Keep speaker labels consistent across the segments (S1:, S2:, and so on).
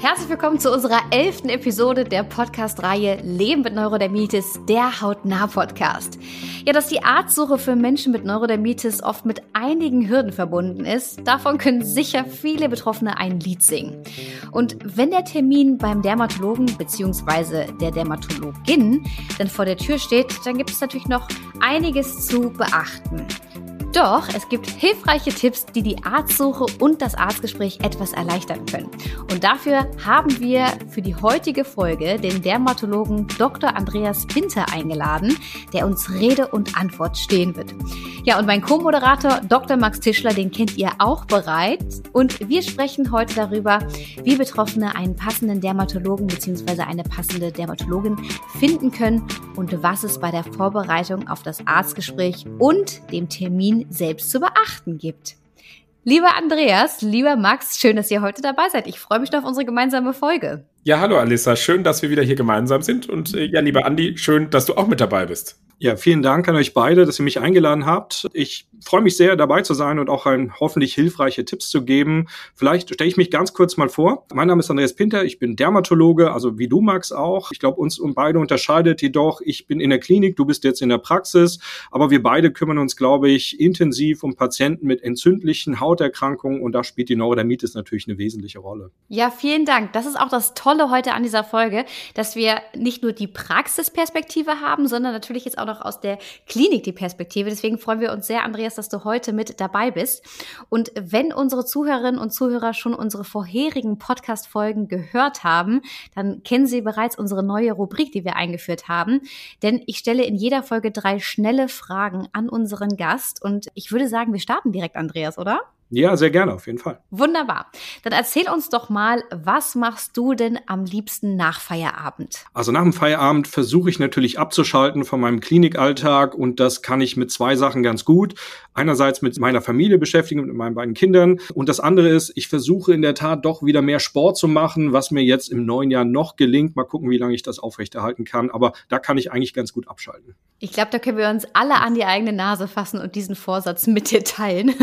S1: Herzlich willkommen zu unserer elften Episode der Podcast-Reihe Leben mit Neurodermitis, der Hautnah-Podcast. Ja, dass die Arztsuche für Menschen mit Neurodermitis oft mit einigen Hürden verbunden ist, davon können sicher viele Betroffene ein Lied singen. Und wenn der Termin beim Dermatologen bzw. der Dermatologin dann vor der Tür steht, dann gibt es natürlich noch einiges zu beachten. Doch es gibt hilfreiche Tipps, die die Arztsuche und das Arztgespräch etwas erleichtern können. Und dafür haben wir für die heutige Folge den Dermatologen Dr. Andreas Pinter eingeladen, der uns Rede und Antwort stehen wird. Ja, und mein Co-Moderator Dr. Max Tischler, den kennt ihr auch bereits. Und wir sprechen heute darüber, wie Betroffene einen passenden Dermatologen bzw. eine passende Dermatologin finden können und was es bei der Vorbereitung auf das Arztgespräch und dem Termin selbst zu beachten gibt. Lieber Andreas, lieber Max, schön, dass ihr heute dabei seid. Ich freue mich auf unsere gemeinsame Folge.
S2: Ja, hallo Alissa, schön, dass wir wieder hier gemeinsam sind. Und äh, ja, lieber Andi, schön, dass du auch mit dabei bist.
S3: Ja, vielen Dank an euch beide, dass ihr mich eingeladen habt. Ich freue mich sehr, dabei zu sein und auch ein hoffentlich hilfreiche Tipps zu geben. Vielleicht stelle ich mich ganz kurz mal vor. Mein Name ist Andreas Pinter, ich bin Dermatologe, also wie du, Max, auch. Ich glaube, uns und beide unterscheidet jedoch, ich bin in der Klinik, du bist jetzt in der Praxis, aber wir beide kümmern uns, glaube ich, intensiv um Patienten mit entzündlichen Hauterkrankungen und da spielt die Neurodermitis natürlich eine wesentliche Rolle.
S1: Ja, vielen Dank. Das ist auch das Tolle heute an dieser Folge, dass wir nicht nur die Praxisperspektive haben, sondern natürlich jetzt auch noch aus der Klinik die Perspektive. Deswegen freuen wir uns sehr, Andreas, dass du heute mit dabei bist. Und wenn unsere Zuhörerinnen und Zuhörer schon unsere vorherigen Podcast-Folgen gehört haben, dann kennen sie bereits unsere neue Rubrik, die wir eingeführt haben. Denn ich stelle in jeder Folge drei schnelle Fragen an unseren Gast. Und ich würde sagen, wir starten direkt, Andreas, oder?
S3: Ja, sehr gerne, auf jeden Fall.
S1: Wunderbar. Dann erzähl uns doch mal, was machst du denn am liebsten nach Feierabend?
S3: Also nach dem Feierabend versuche ich natürlich abzuschalten von meinem Klinikalltag und das kann ich mit zwei Sachen ganz gut. Einerseits mit meiner Familie beschäftigen, mit meinen beiden Kindern und das andere ist, ich versuche in der Tat doch wieder mehr Sport zu machen, was mir jetzt im neuen Jahr noch gelingt. Mal gucken, wie lange ich das aufrechterhalten kann, aber da kann ich eigentlich ganz gut abschalten.
S1: Ich glaube, da können wir uns alle an die eigene Nase fassen und diesen Vorsatz mit dir teilen.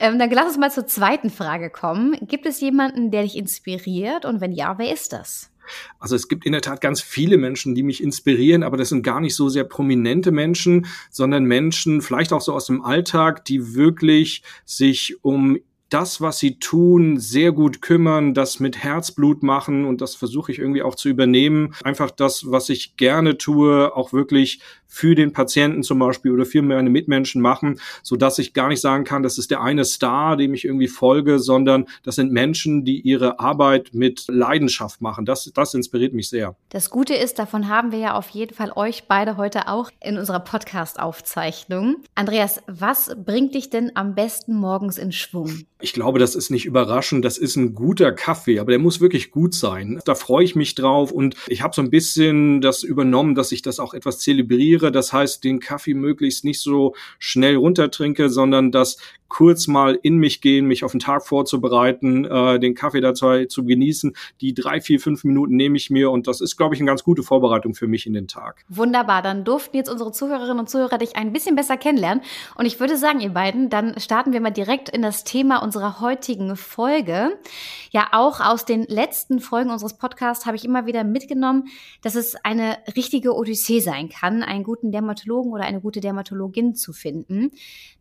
S1: Ähm, dann lass uns mal zur zweiten Frage kommen. Gibt es jemanden, der dich inspiriert? Und wenn ja, wer ist das?
S3: Also es gibt in der Tat ganz viele Menschen, die mich inspirieren, aber das sind gar nicht so sehr prominente Menschen, sondern Menschen, vielleicht auch so aus dem Alltag, die wirklich sich um das, was sie tun, sehr gut kümmern, das mit Herzblut machen und das versuche ich irgendwie auch zu übernehmen. Einfach das, was ich gerne tue, auch wirklich für den Patienten zum Beispiel oder für meine Mitmenschen machen, so dass ich gar nicht sagen kann, das ist der eine Star, dem ich irgendwie folge, sondern das sind Menschen, die ihre Arbeit mit Leidenschaft machen. Das, das inspiriert mich sehr.
S1: Das Gute ist, davon haben wir ja auf jeden Fall euch beide heute auch in unserer Podcast-Aufzeichnung. Andreas, was bringt dich denn am besten morgens in Schwung?
S3: Ich glaube, das ist nicht überraschend. Das ist ein guter Kaffee, aber der muss wirklich gut sein. Da freue ich mich drauf und ich habe so ein bisschen das übernommen, dass ich das auch etwas zelebriere das heißt, den Kaffee möglichst nicht so schnell runtertrinke, sondern das kurz mal in mich gehen, mich auf den Tag vorzubereiten, äh, den Kaffee dazu zu genießen. Die drei, vier, fünf Minuten nehme ich mir und das ist, glaube ich, eine ganz gute Vorbereitung für mich in den Tag.
S1: Wunderbar, dann durften jetzt unsere Zuhörerinnen und Zuhörer dich ein bisschen besser kennenlernen. Und ich würde sagen, ihr beiden, dann starten wir mal direkt in das Thema unserer heutigen Folge. Ja, auch aus den letzten Folgen unseres Podcasts habe ich immer wieder mitgenommen, dass es eine richtige Odyssee sein kann, einen guten Dermatologen oder eine gute Dermatologin zu finden.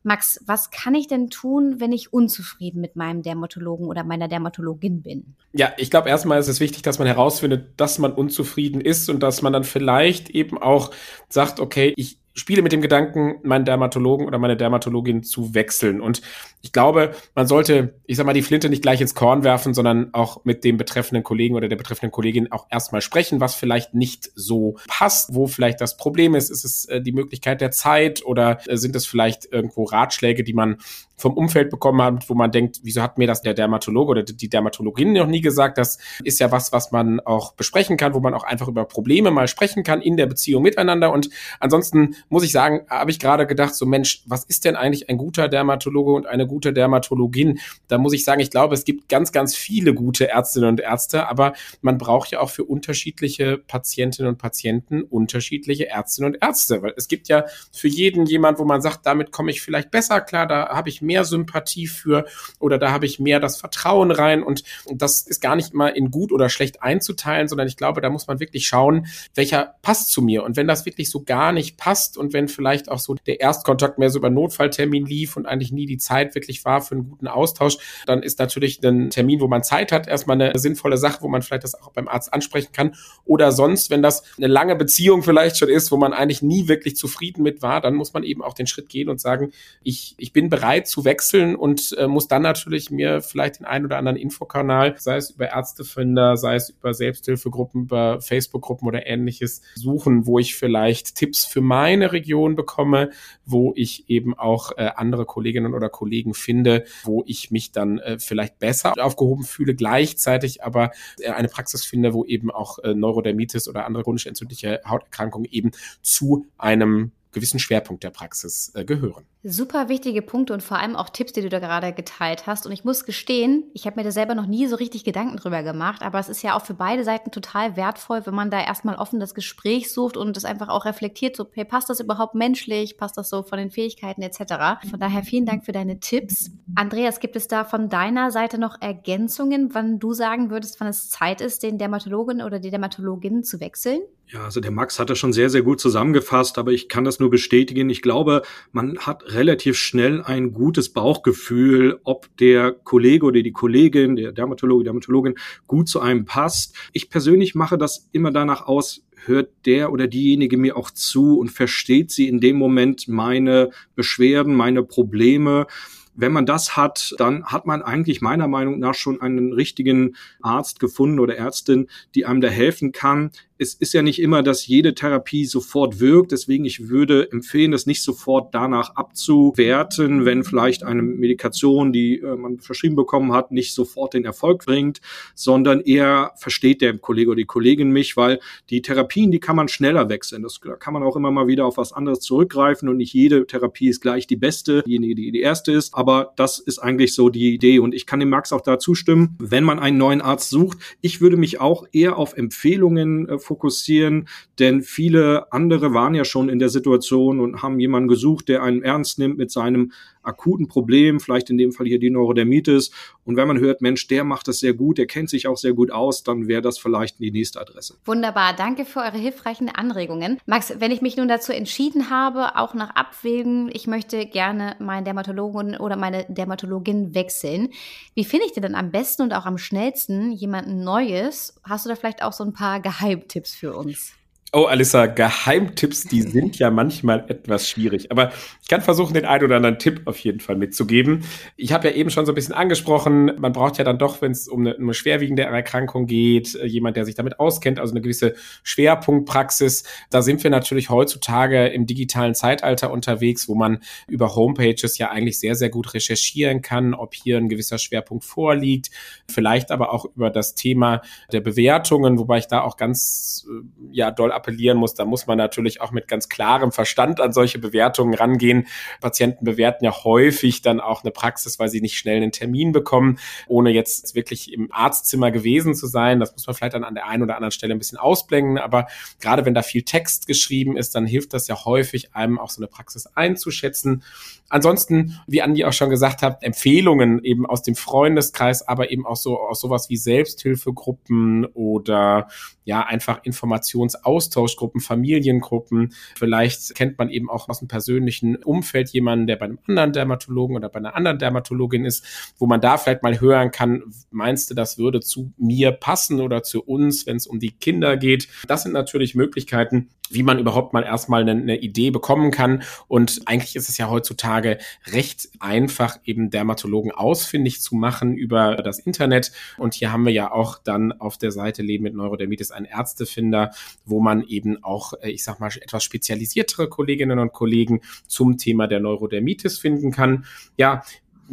S1: Max, was kann ich denn tun, wenn ich unzufrieden mit meinem Dermatologen oder meiner Dermatologin bin?
S2: Ja, ich glaube, erstmal ist es wichtig, dass man herausfindet, dass man unzufrieden ist und dass man dann vielleicht eben auch sagt, okay, ich spiele mit dem Gedanken, meinen Dermatologen oder meine Dermatologin zu wechseln. Und ich glaube, man sollte, ich sag mal, die Flinte nicht gleich ins Korn werfen, sondern auch mit dem betreffenden Kollegen oder der betreffenden Kollegin auch erstmal sprechen, was vielleicht nicht so passt, wo vielleicht das Problem ist. Ist es äh, die Möglichkeit der Zeit oder äh, sind es vielleicht irgendwo Ratschläge, die man vom Umfeld bekommen hat, wo man denkt, wieso hat mir das der Dermatologe oder die Dermatologin noch nie gesagt? Das ist ja was, was man auch besprechen kann, wo man auch einfach über Probleme mal sprechen kann in der Beziehung miteinander. Und ansonsten muss ich sagen, habe ich gerade gedacht, so Mensch, was ist denn eigentlich ein guter Dermatologe und eine gute Dermatologin? Da muss ich sagen, ich glaube, es gibt ganz, ganz viele gute Ärztinnen und Ärzte, aber man braucht ja auch für unterschiedliche Patientinnen und Patienten unterschiedliche Ärztinnen und Ärzte, weil es gibt ja für jeden jemand, wo man sagt, damit komme ich vielleicht besser klar, da habe ich mehr Sympathie für oder da habe ich mehr das Vertrauen rein und das ist gar nicht immer in gut oder schlecht einzuteilen, sondern ich glaube, da muss man wirklich schauen, welcher passt zu mir und wenn das wirklich so gar nicht passt und wenn vielleicht auch so der Erstkontakt mehr so über Notfalltermin lief und eigentlich nie die Zeit wirklich war für einen guten Austausch, dann ist natürlich ein Termin, wo man Zeit hat, erstmal eine sinnvolle Sache, wo man vielleicht das auch beim Arzt ansprechen kann. Oder sonst, wenn das eine lange Beziehung vielleicht schon ist, wo man eigentlich nie wirklich zufrieden mit war, dann muss man eben auch den Schritt gehen und sagen, ich, ich bin bereit zu wechseln und äh, muss dann natürlich mir vielleicht den einen oder anderen Infokanal, sei es über Ärztefinder, sei es über Selbsthilfegruppen, über Facebook-Gruppen oder ähnliches suchen, wo ich vielleicht Tipps für meine Region bekomme, wo ich eben auch äh, andere Kolleginnen oder Kollegen finde, wo ich mich dann äh, vielleicht besser aufgehoben fühle, gleichzeitig aber äh, eine Praxis finde, wo eben auch äh, Neurodermitis oder andere chronisch entzündliche Hauterkrankungen eben zu einem gewissen Schwerpunkt der Praxis äh, gehören.
S1: Super wichtige Punkte und vor allem auch Tipps, die du da gerade geteilt hast. Und ich muss gestehen, ich habe mir da selber noch nie so richtig Gedanken drüber gemacht, aber es ist ja auch für beide Seiten total wertvoll, wenn man da erstmal offen das Gespräch sucht und es einfach auch reflektiert, so, hey, passt das überhaupt menschlich, passt das so von den Fähigkeiten etc. Von daher vielen Dank für deine Tipps. Andreas, gibt es da von deiner Seite noch Ergänzungen, wann du sagen würdest, wann es Zeit ist, den Dermatologen oder die Dermatologin zu wechseln?
S3: Ja, also der Max hat das schon sehr, sehr gut zusammengefasst, aber ich kann das nur bestätigen. Ich glaube, man hat relativ schnell ein gutes Bauchgefühl, ob der Kollege oder die Kollegin, der Dermatologe, Dermatologin gut zu einem passt. Ich persönlich mache das immer danach aus, hört der oder diejenige mir auch zu und versteht sie in dem Moment meine Beschwerden, meine Probleme. Wenn man das hat, dann hat man eigentlich meiner Meinung nach schon einen richtigen Arzt gefunden oder Ärztin, die einem da helfen kann es ist ja nicht immer, dass jede Therapie sofort wirkt. Deswegen, ich würde empfehlen, das nicht sofort danach abzuwerten, wenn vielleicht eine Medikation, die äh, man verschrieben bekommen hat, nicht sofort den Erfolg bringt, sondern eher versteht der Kollege oder die Kollegin mich, weil die Therapien, die kann man schneller wechseln. Das, da kann man auch immer mal wieder auf was anderes zurückgreifen und nicht jede Therapie ist gleich die beste, diejenige, die die erste ist. Aber das ist eigentlich so die Idee und ich kann dem Max auch da zustimmen, wenn man einen neuen Arzt sucht. Ich würde mich auch eher auf Empfehlungen äh, fokussieren, denn viele andere waren ja schon in der Situation und haben jemanden gesucht, der einen ernst nimmt mit seinem akuten Problem, vielleicht in dem Fall hier die Neurodermitis. Und wenn man hört, Mensch, der macht das sehr gut, der kennt sich auch sehr gut aus, dann wäre das vielleicht die nächste Adresse.
S1: Wunderbar, danke für eure hilfreichen Anregungen. Max, wenn ich mich nun dazu entschieden habe, auch nach Abwägen, ich möchte gerne meinen Dermatologen oder meine Dermatologin wechseln, wie finde ich denn dann am besten und auch am schnellsten jemanden Neues? Hast du da vielleicht auch so ein paar Geheimtipps für uns?
S2: Oh, Alissa, Geheimtipps, die sind ja manchmal etwas schwierig. Aber ich kann versuchen, den einen oder anderen Tipp auf jeden Fall mitzugeben. Ich habe ja eben schon so ein bisschen angesprochen, man braucht ja dann doch, wenn es um eine, eine schwerwiegende Erkrankung geht, äh, jemand, der sich damit auskennt, also eine gewisse Schwerpunktpraxis. Da sind wir natürlich heutzutage im digitalen Zeitalter unterwegs, wo man über Homepages ja eigentlich sehr, sehr gut recherchieren kann, ob hier ein gewisser Schwerpunkt vorliegt. Vielleicht aber auch über das Thema der Bewertungen, wobei ich da auch ganz, äh, ja, doll appellieren muss, da muss man natürlich auch mit ganz klarem Verstand an solche Bewertungen rangehen. Patienten bewerten ja häufig dann auch eine Praxis, weil sie nicht schnell einen Termin bekommen, ohne jetzt wirklich im Arztzimmer gewesen zu sein. Das muss man vielleicht dann an der einen oder anderen Stelle ein bisschen ausblenden. Aber gerade wenn da viel Text geschrieben ist, dann hilft das ja häufig, einem auch so eine Praxis einzuschätzen. Ansonsten, wie Andi auch schon gesagt hat, Empfehlungen eben aus dem Freundeskreis, aber eben auch so aus sowas wie Selbsthilfegruppen oder ja, einfach Informationsaustauschgruppen, Familiengruppen. Vielleicht kennt man eben auch aus dem persönlichen Umfeld jemanden, der bei einem anderen Dermatologen oder bei einer anderen Dermatologin ist, wo man da vielleicht mal hören kann, meinst du, das würde zu mir passen oder zu uns, wenn es um die Kinder geht? Das sind natürlich Möglichkeiten, wie man überhaupt mal erstmal eine, eine, Idee bekommen kann. Und eigentlich ist es ja heutzutage recht einfach, eben Dermatologen ausfindig zu machen über das Internet. Und hier haben wir ja auch dann auf der Seite Leben mit Neurodermitis einen Ärztefinder, wo man eben auch, äh, ich sag mal, etwas spezialisiertere Kolleginnen und Kollegen zum Thema der Neurodermitis finden kann. Ja,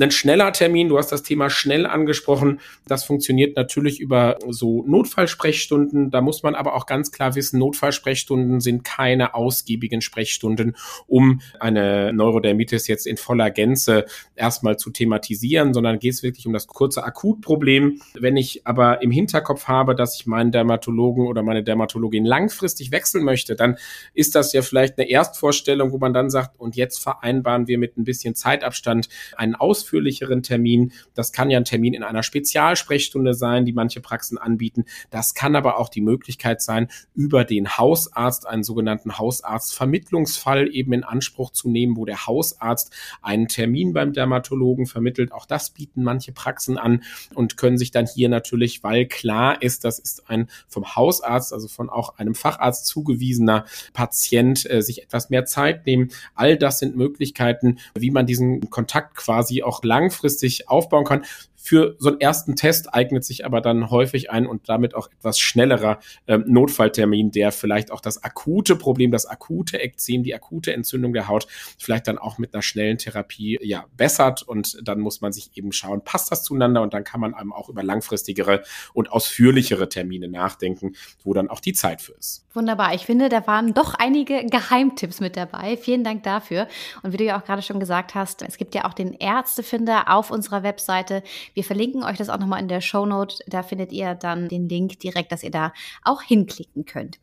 S2: ein schneller Termin, du hast das Thema schnell angesprochen, das funktioniert natürlich über so Notfallsprechstunden. Da muss man aber auch ganz klar wissen, Notfallsprechstunden sind keine ausgiebigen Sprechstunden, um eine Neurodermitis jetzt in voller Gänze erstmal zu thematisieren, sondern geht es wirklich um das kurze Akutproblem. Wenn ich aber im Hinterkopf habe, dass ich meinen Dermatologen oder meine Dermatologin langfristig wechseln möchte, dann ist das ja vielleicht eine Erstvorstellung, wo man dann sagt, und jetzt vereinbaren wir mit ein bisschen Zeitabstand einen ausführlicheren Termin. Das kann ja ein Termin in einer Spezialsprechstunde sein, die manche Praxen anbieten. Das kann aber auch die Möglichkeit sein, über den Hausarzt einen sogenannten Hausarztvermittlungsfall eben in Anspruch zu nehmen, wo der Hausarzt einen Termin beim Dermatologen vermittelt. Auch das bieten manche Praxen an und können sich dann hier natürlich, weil klar ist, das ist ein vom Hausarzt, also von auch einem Facharzt zugewiesener Patient, äh, sich etwas mehr Zeit nehmen. All das sind Möglichkeiten, wie man diesen Kontakt quasi auch langfristig aufbauen kann. Für so einen ersten Test eignet sich aber dann häufig ein und damit auch etwas schnellerer ähm, Notfalltermin, der vielleicht auch das akute Problem, das akute Ekzem, die akute Entzündung der Haut vielleicht dann auch mit einer schnellen Therapie ja bessert und dann muss man sich eben schauen, passt das zueinander und dann kann man einem auch über langfristigere und ausführlichere Termine nachdenken, wo dann auch die Zeit für ist.
S1: Wunderbar. Ich finde, da waren doch einige Geheimtipps mit dabei. Vielen Dank dafür. Und wie du ja auch gerade schon gesagt hast, es gibt ja auch den Ärztefinder auf unserer Webseite. Wir verlinken euch das auch nochmal in der Show Note. Da findet ihr dann den Link direkt, dass ihr da auch hinklicken könnt.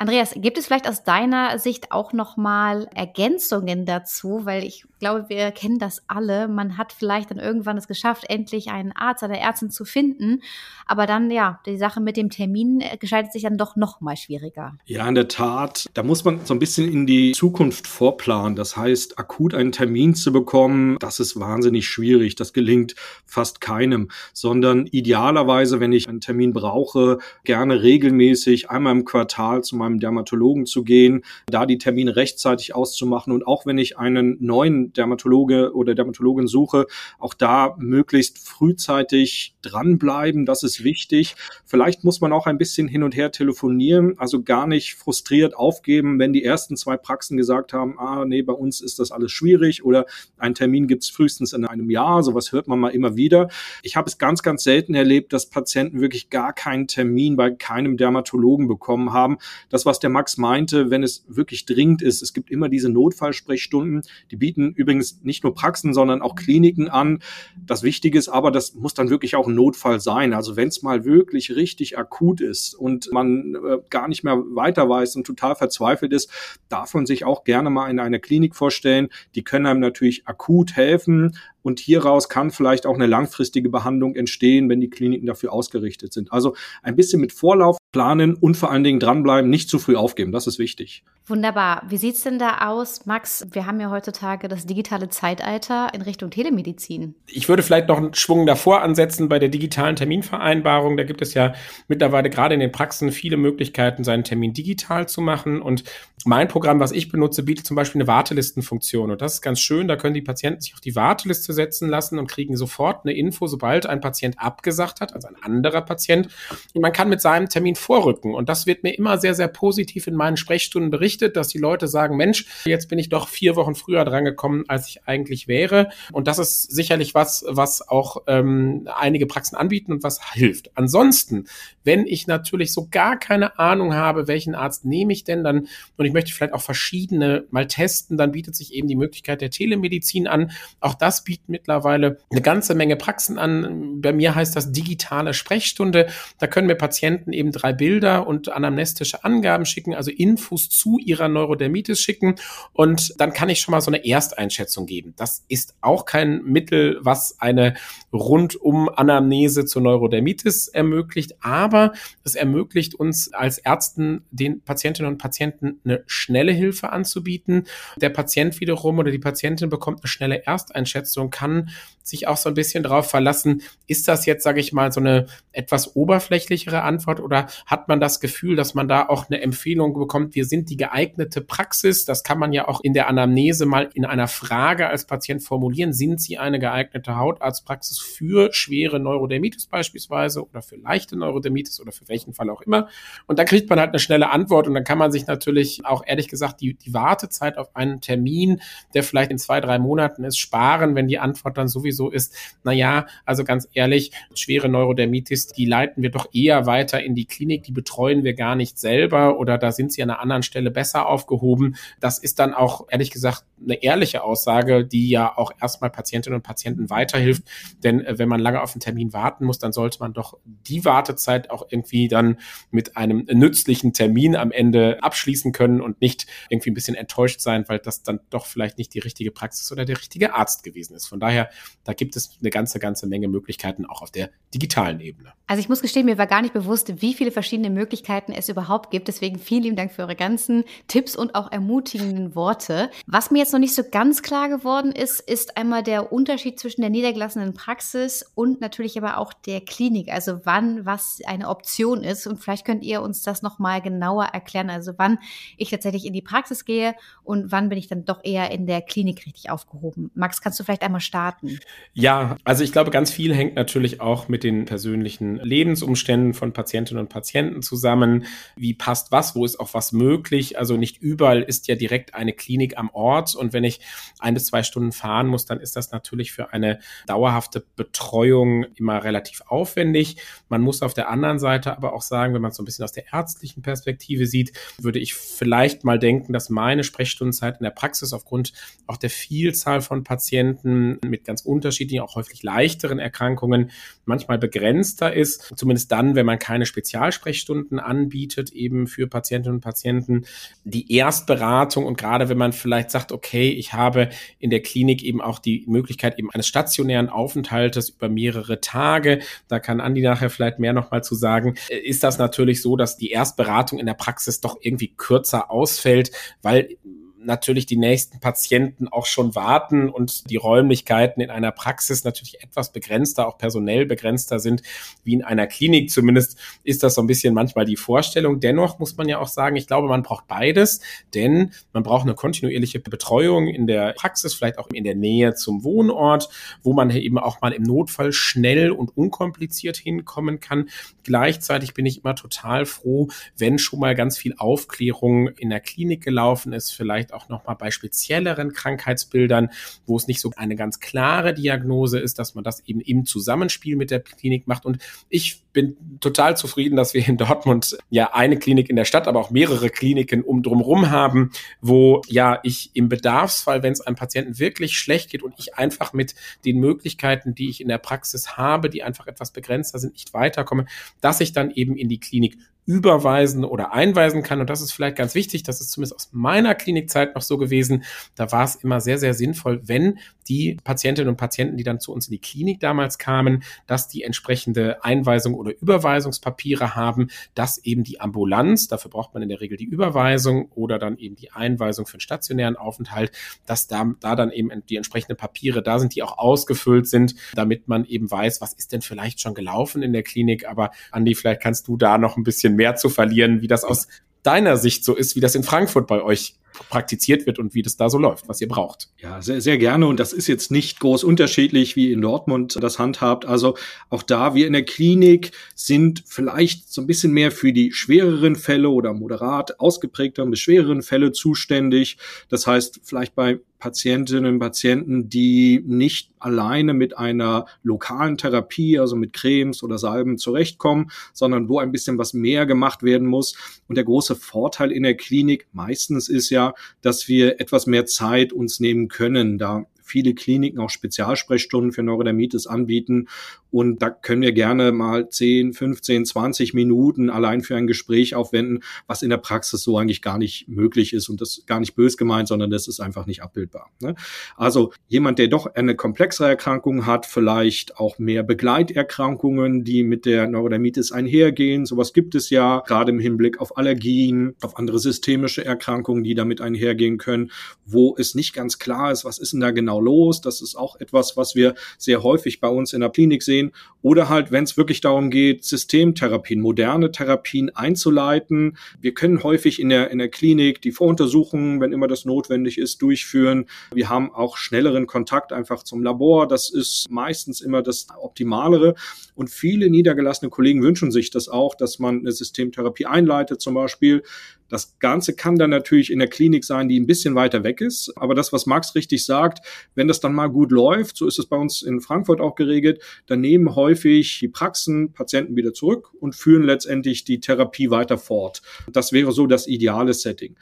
S1: Andreas, gibt es vielleicht aus deiner Sicht auch noch mal Ergänzungen dazu, weil ich glaube, wir kennen das alle. Man hat vielleicht dann irgendwann es geschafft, endlich einen Arzt, eine Ärztin zu finden, aber dann ja, die Sache mit dem Termin gestaltet sich dann doch noch mal schwieriger.
S3: Ja, in der Tat, da muss man so ein bisschen in die Zukunft vorplanen. Das heißt, akut einen Termin zu bekommen, das ist wahnsinnig schwierig. Das gelingt fast keinem, sondern idealerweise, wenn ich einen Termin brauche, gerne regelmäßig einmal im Quartal zu meinem meinem Dermatologen zu gehen, da die Termine rechtzeitig auszumachen und auch wenn ich einen neuen Dermatologe oder Dermatologin suche, auch da möglichst frühzeitig dranbleiben, das ist wichtig. Vielleicht muss man auch ein bisschen hin und her telefonieren, also gar nicht frustriert aufgeben, wenn die ersten zwei Praxen gesagt haben, ah nee, bei uns ist das alles schwierig oder ein Termin gibt es frühestens in einem Jahr, sowas hört man mal immer wieder. Ich habe es ganz, ganz selten erlebt, dass Patienten wirklich gar keinen Termin bei keinem Dermatologen bekommen haben. Das das, was der Max meinte, wenn es wirklich dringend ist. Es gibt immer diese Notfallsprechstunden. Die bieten übrigens nicht nur Praxen, sondern auch Kliniken an. Das Wichtige ist aber, das muss dann wirklich auch ein Notfall sein. Also wenn es mal wirklich richtig akut ist und man äh, gar nicht mehr weiter weiß und total verzweifelt ist, darf man sich auch gerne mal in einer Klinik vorstellen. Die können einem natürlich akut helfen, und hieraus kann vielleicht auch eine langfristige Behandlung entstehen, wenn die Kliniken dafür ausgerichtet sind. Also ein bisschen mit Vorlauf planen und vor allen Dingen dranbleiben, nicht zu früh aufgeben. Das ist wichtig.
S1: Wunderbar. Wie sieht's denn da aus, Max? Wir haben ja heutzutage das digitale Zeitalter in Richtung Telemedizin.
S2: Ich würde vielleicht noch einen Schwung davor ansetzen bei der digitalen Terminvereinbarung. Da gibt es ja mittlerweile gerade in den Praxen viele Möglichkeiten, seinen Termin digital zu machen. Und mein Programm, was ich benutze, bietet zum Beispiel eine Wartelistenfunktion. Und das ist ganz schön. Da können die Patienten sich auf die Warteliste setzen lassen und kriegen sofort eine Info, sobald ein Patient abgesagt hat, also ein anderer Patient. Und man kann mit seinem Termin vorrücken. Und das wird mir immer sehr, sehr positiv in meinen Sprechstunden berichtet, dass die Leute sagen, Mensch, jetzt bin ich doch vier Wochen früher drangekommen, als ich eigentlich wäre. Und das ist sicherlich was, was auch ähm, einige Praxen anbieten und was hilft. Ansonsten, wenn ich natürlich so gar keine Ahnung habe, welchen Arzt nehme ich denn dann und ich möchte vielleicht auch verschiedene mal testen, dann bietet sich eben die Möglichkeit der Telemedizin an. Auch das bietet mittlerweile eine ganze Menge Praxen an. Bei mir heißt das digitale Sprechstunde. Da können mir Patienten eben drei Bilder und anamnestische Angaben schicken, also Infos zu ihrer Neurodermitis schicken und dann kann ich schon mal so eine Ersteinschätzung geben. Das ist auch kein Mittel, was eine rundum Anamnese zur Neurodermitis ermöglicht, aber es ermöglicht uns als Ärzten den Patientinnen und Patienten eine schnelle Hilfe anzubieten. Der Patient wiederum oder die Patientin bekommt eine schnelle Ersteinschätzung, kann sich auch so ein bisschen darauf verlassen, ist das jetzt, sage ich mal, so eine etwas oberflächlichere Antwort oder hat man das Gefühl, dass man da auch eine Empfehlung bekommt, wir sind die geeignete Praxis? Das kann man ja auch in der Anamnese mal in einer Frage als Patient formulieren. Sind Sie eine geeignete Hautarztpraxis für schwere Neurodermitis beispielsweise oder für leichte Neurodermitis oder für welchen Fall auch immer? Und dann kriegt man halt eine schnelle Antwort und dann kann man sich natürlich auch ehrlich gesagt die, die Wartezeit auf einen Termin, der vielleicht in zwei, drei Monaten ist, sparen, wenn die Antwort dann sowieso ist, na ja, also ganz ehrlich, schwere Neurodermitis, die leiten wir doch eher weiter in die Klinik, die betreuen wir gar nicht selber oder da sind sie an einer anderen Stelle besser aufgehoben. Das ist dann auch ehrlich gesagt eine ehrliche Aussage, die ja auch erstmal Patientinnen und Patienten weiterhilft. Denn äh, wenn man lange auf einen Termin warten muss, dann sollte man doch die Wartezeit auch irgendwie dann mit einem nützlichen Termin am Ende abschließen können und nicht irgendwie ein bisschen enttäuscht sein, weil das dann doch vielleicht nicht die richtige Praxis oder der richtige Arzt gewesen ist. Von daher, da gibt es eine ganze, ganze Menge Möglichkeiten auch auf der digitalen Ebene.
S1: Also ich muss gestehen, mir war gar nicht bewusst, wie viele verschiedene Möglichkeiten es überhaupt gibt. Deswegen vielen lieben Dank für eure ganzen Tipps und auch ermutigenden Worte. Was mir jetzt noch nicht so ganz klar geworden ist, ist einmal der Unterschied zwischen der niedergelassenen Praxis und natürlich aber auch der Klinik. Also wann was eine Option ist. Und vielleicht könnt ihr uns das nochmal genauer erklären. Also wann ich tatsächlich in die Praxis gehe und wann bin ich dann doch eher in der Klinik richtig aufgehoben. Max, kannst du vielleicht einmal starten?
S2: Ja, also ich glaube, ganz viel hängt natürlich auch mit den persönlichen Lebensumständen von Patientinnen und Patienten zusammen. Wie passt was? Wo ist auch was möglich? Also nicht überall ist ja direkt eine Klinik am Ort. Und wenn ich ein bis zwei Stunden fahren muss, dann ist das natürlich für eine dauerhafte Betreuung immer relativ aufwendig. Man muss auf der anderen Seite aber auch sagen, wenn man es so ein bisschen aus der ärztlichen Perspektive sieht, würde ich vielleicht mal denken, dass meine Sprechstundenzeit in der Praxis aufgrund auch der Vielzahl von Patienten mit ganz unterschiedlichen, auch häufig leichteren Erkrankungen manchmal begrenzter ist. Zumindest dann, wenn man keine Spezialsprechstunden anbietet, eben für Patientinnen und Patienten. Die Erstberatung und gerade wenn man vielleicht sagt, okay, ich habe in der Klinik eben auch die Möglichkeit eben eines stationären Aufenthaltes über mehrere Tage, da kann Andi nachher vielleicht mehr nochmal zu sagen, ist das natürlich so, dass die Erstberatung in der Praxis doch irgendwie kürzer ausfällt, weil natürlich die nächsten Patienten auch schon warten und die Räumlichkeiten in einer Praxis natürlich etwas begrenzter, auch personell begrenzter sind wie in einer Klinik. Zumindest ist das so ein bisschen manchmal die Vorstellung. Dennoch muss man ja auch sagen, ich glaube, man braucht beides, denn man braucht eine kontinuierliche Betreuung in der Praxis, vielleicht auch in der Nähe zum Wohnort, wo man eben auch mal im Notfall schnell und unkompliziert hinkommen kann. Gleichzeitig bin ich immer total froh, wenn schon mal ganz viel Aufklärung in der Klinik gelaufen ist, vielleicht vielleicht auch nochmal bei spezielleren Krankheitsbildern, wo es nicht so eine ganz klare Diagnose ist, dass man das eben im Zusammenspiel mit der Klinik macht. Und ich bin total zufrieden, dass wir in Dortmund ja eine Klinik in der Stadt, aber auch mehrere Kliniken um drumherum haben, wo ja ich im Bedarfsfall, wenn es einem Patienten wirklich schlecht geht und ich einfach mit den Möglichkeiten, die ich in der Praxis habe, die einfach etwas begrenzter sind, nicht weiterkomme, dass ich dann eben in die Klinik überweisen oder einweisen kann. Und das ist vielleicht ganz wichtig. Das ist zumindest aus meiner Klinikzeit noch so gewesen. Da war es immer sehr, sehr sinnvoll, wenn die Patientinnen und Patienten, die dann zu uns in die Klinik damals kamen, dass die entsprechende Einweisung oder Überweisungspapiere haben, dass eben die Ambulanz, dafür braucht man in der Regel die Überweisung oder dann eben die Einweisung für einen stationären Aufenthalt, dass da, da dann eben die entsprechenden Papiere da sind, die auch ausgefüllt sind, damit man eben weiß, was ist denn vielleicht schon gelaufen in der Klinik. Aber Andi, vielleicht kannst du da noch ein bisschen mehr zu verlieren, wie das aus deiner Sicht so ist, wie das in Frankfurt bei euch praktiziert wird und wie das da so läuft, was ihr braucht.
S3: Ja, sehr, sehr gerne. Und das ist jetzt nicht groß unterschiedlich, wie in Dortmund das handhabt. Also auch da, wir in der Klinik sind vielleicht so ein bisschen mehr für die schwereren Fälle oder moderat ausgeprägteren bis schwereren Fälle zuständig. Das heißt, vielleicht bei Patientinnen und Patienten, die nicht alleine mit einer lokalen Therapie, also mit Cremes oder Salben zurechtkommen, sondern wo ein bisschen was mehr gemacht werden muss. Und der große Vorteil in der Klinik meistens ist ja, dass wir etwas mehr Zeit uns nehmen können, da viele Kliniken auch Spezialsprechstunden für Neurodermitis anbieten Und da können wir gerne mal 10, 15, 20 Minuten allein für ein Gespräch aufwenden, was in der Praxis so eigentlich gar nicht möglich ist und das gar nicht bös gemeint, sondern das ist einfach nicht abbildbar. Ne? Also jemand, der doch eine komplexere Erkrankung hat, vielleicht auch mehr Begleiterkrankungen, die mit der Neurodermitis einhergehen. Sowas gibt es ja, gerade im Hinblick auf Allergien, auf andere systemische Erkrankungen, die damit einhergehen können, wo es nicht ganz klar ist, was ist denn da genau los. Das ist auch etwas, was wir sehr häufig bei uns in der Klinik sehen. Oder halt, wenn es wirklich darum geht, Systemtherapien, moderne Therapien einzuleiten. Wir können häufig in der, in der Klinik die Voruntersuchungen, wenn immer das notwendig ist, durchführen. Wir haben auch schnelleren Kontakt einfach zum Labor. Das ist meistens immer das Optimalere. Und viele niedergelassene Kollegen wünschen sich das auch, dass man eine Systemtherapie einleitet zum Beispiel. Das Ganze kann dann natürlich in der Klinik sein, die ein bisschen weiter weg ist. Aber das, was Max richtig sagt, wenn das dann mal gut läuft, so ist es bei uns in Frankfurt auch geregelt, dann nehmen häufig die Praxen Patienten wieder zurück und führen letztendlich die Therapie weiter fort. Das wäre so das ideale Setting.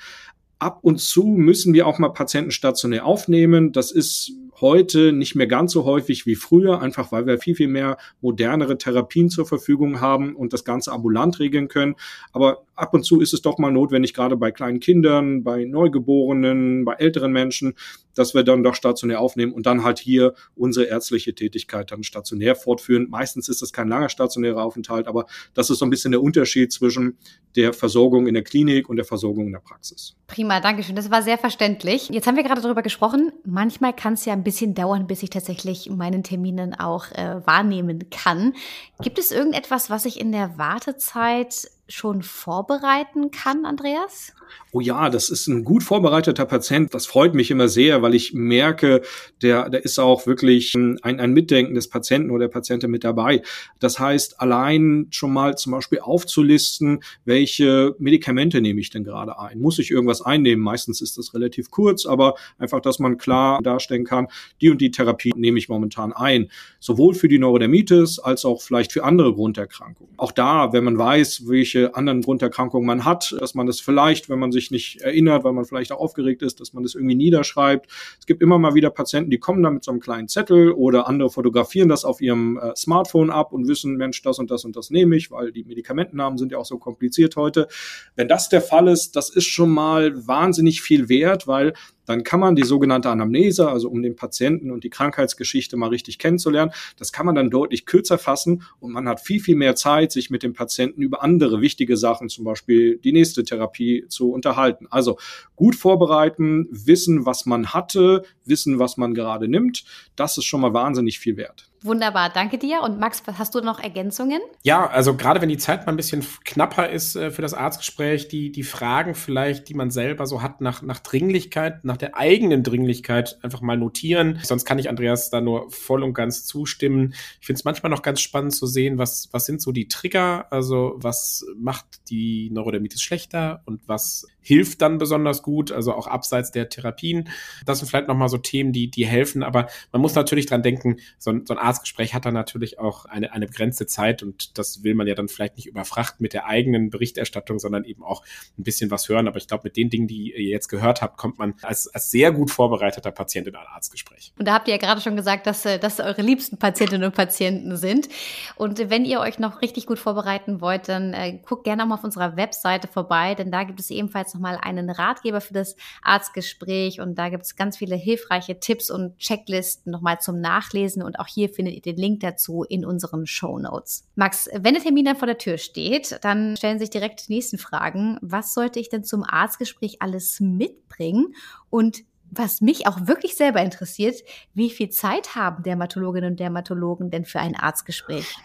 S3: Ab und zu müssen wir auch mal Patienten stationär aufnehmen. Das ist heute nicht mehr ganz so häufig wie früher, einfach weil wir viel, viel mehr modernere Therapien zur Verfügung haben und das Ganze ambulant regeln können. Aber ab und zu ist es doch mal notwendig, gerade bei kleinen Kindern, bei Neugeborenen, bei älteren Menschen, dass wir dann doch stationär aufnehmen und dann halt hier unsere ärztliche Tätigkeit dann stationär fortführen. Meistens ist das kein langer stationärer Aufenthalt, aber das ist so ein bisschen der Unterschied zwischen der Versorgung in der Klinik und der Versorgung in der Praxis.
S1: Prima, danke schön. Das war sehr verständlich. Jetzt haben wir gerade darüber gesprochen. Manchmal kann es ja ein bisschen dauern, bis ich tatsächlich meinen Terminen auch äh, wahrnehmen kann. Gibt es irgendetwas, was ich in der Wartezeit schon vorbereiten kann, Andreas?
S3: Oh ja, das ist ein gut vorbereiteter Patient. Das freut mich immer sehr, weil ich merke, der, der ist auch wirklich ein, ein Mitdenken des Patienten oder der Patientin mit dabei. Das heißt, allein schon mal zum Beispiel aufzulisten, welche Medikamente nehme ich denn gerade ein? Muss ich irgendwas einnehmen? Meistens ist das relativ kurz, aber einfach, dass man klar darstellen kann, die und die Therapie nehme ich momentan ein. Sowohl für die Neurodermitis als auch vielleicht für andere Grunderkrankungen. Auch da, wenn man weiß, welche anderen Grunderkrankungen man hat, dass man das vielleicht, wenn man sich nicht erinnert, weil man vielleicht auch aufgeregt ist, dass man das irgendwie niederschreibt. Es gibt immer mal wieder Patienten, die kommen dann mit so einem kleinen Zettel oder andere fotografieren das auf ihrem äh, Smartphone ab und wissen, Mensch, das und das und das nehme ich, weil die Medikamentennamen sind ja auch so kompliziert heute. Wenn das der Fall ist, das ist schon mal wahnsinnig viel wert, weil dann kann man die sogenannte Anamnese, also um den Patienten und die Krankheitsgeschichte mal richtig kennenzulernen, das kann man dann deutlich kürzer fassen und man hat viel, viel mehr Zeit, sich mit dem Patienten über andere wichtige Sachen, zum Beispiel die nächste Therapie, zu unterhalten. Also gut vorbereiten, wissen, was man hatte, wissen, was man gerade nimmt, das ist schon mal wahnsinnig viel wert.
S1: Wunderbar, danke dir. Und Max, hast du noch Ergänzungen?
S2: Ja, also gerade wenn die Zeit mal ein bisschen knapper ist äh, für das Arztgespräch, die, die Fragen vielleicht, die man selber so hat nach, nach Dringlichkeit, nach der eigenen Dringlichkeit einfach mal notieren. Sonst kann ich Andreas da nur voll und ganz zustimmen. Ich finde es manchmal noch ganz spannend zu sehen, was, was sind so die Trigger, also was macht die Neurodermitis schlechter und was hilft dann besonders gut, also auch abseits der Therapien. Das sind vielleicht nochmal so Themen, die, die helfen, aber man muss natürlich dran denken, so ein, so ein Arztgespräch hat dann natürlich auch eine, eine begrenzte Zeit und das will man ja dann vielleicht nicht überfrachten mit der eigenen Berichterstattung, sondern eben auch ein bisschen was hören. Aber ich glaube, mit den Dingen, die ihr jetzt gehört habt, kommt man als, als sehr gut vorbereiteter Patient in ein Arztgespräch.
S1: Und da habt ihr ja gerade schon gesagt, dass äh, das eure liebsten Patientinnen und Patienten sind. Und wenn ihr euch noch richtig gut vorbereiten wollt, dann äh, guckt gerne auch mal auf unserer Webseite vorbei, denn da gibt es ebenfalls nochmal einen Ratgeber für das Arztgespräch und da gibt es ganz viele hilfreiche Tipps und Checklisten nochmal zum Nachlesen und auch hier findet ihr den Link dazu in unseren Show Notes. Max, wenn der Termin dann vor der Tür steht, dann stellen sich direkt die nächsten Fragen. Was sollte ich denn zum Arztgespräch alles mitbringen und was mich auch wirklich selber interessiert, wie viel Zeit haben Dermatologinnen und Dermatologen denn für ein Arztgespräch?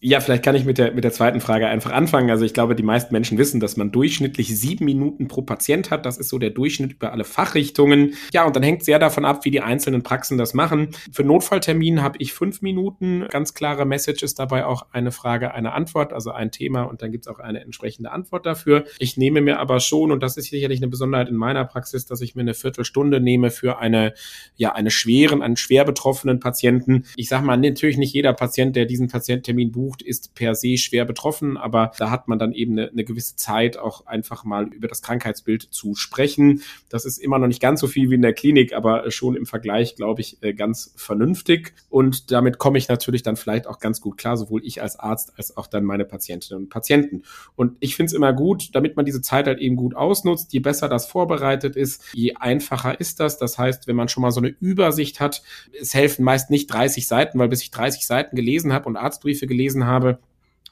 S2: Ja, vielleicht kann ich mit der, mit der zweiten Frage einfach anfangen. Also ich glaube, die meisten Menschen wissen, dass man durchschnittlich sieben Minuten pro Patient hat. Das ist so der Durchschnitt über alle Fachrichtungen. Ja, und dann hängt sehr davon ab, wie die einzelnen Praxen das machen. Für Notfalltermin habe ich fünf Minuten. Ganz klare Message ist dabei auch eine Frage, eine Antwort, also ein Thema und dann gibt es auch eine entsprechende Antwort dafür. Ich nehme mir aber schon, und das ist sicherlich eine Besonderheit in meiner Praxis, dass ich mir eine Viertelstunde nehme für eine, ja, eine schweren, einen schwer betroffenen Patienten. Ich sage mal, natürlich nicht jeder Patient, der diesen Patienttermin gebucht, ist per se schwer betroffen, aber da hat man dann eben eine, eine gewisse Zeit, auch einfach mal über das Krankheitsbild zu sprechen. Das ist immer noch nicht ganz so viel wie in der Klinik, aber schon im Vergleich, glaube ich, äh, ganz vernünftig. Und damit komme ich natürlich dann vielleicht auch ganz gut klar, sowohl ich als Arzt als auch dann meine Patientinnen und Patienten. Und ich finde es immer gut, damit man diese Zeit halt eben gut ausnutzt. Je besser das vorbereitet ist, je einfacher ist das. Das heißt, wenn man schon mal so eine Übersicht hat, es helfen meist nicht 30 Seiten, weil bis ich 30 Seiten gelesen habe und Arztbriefe gelesen habe,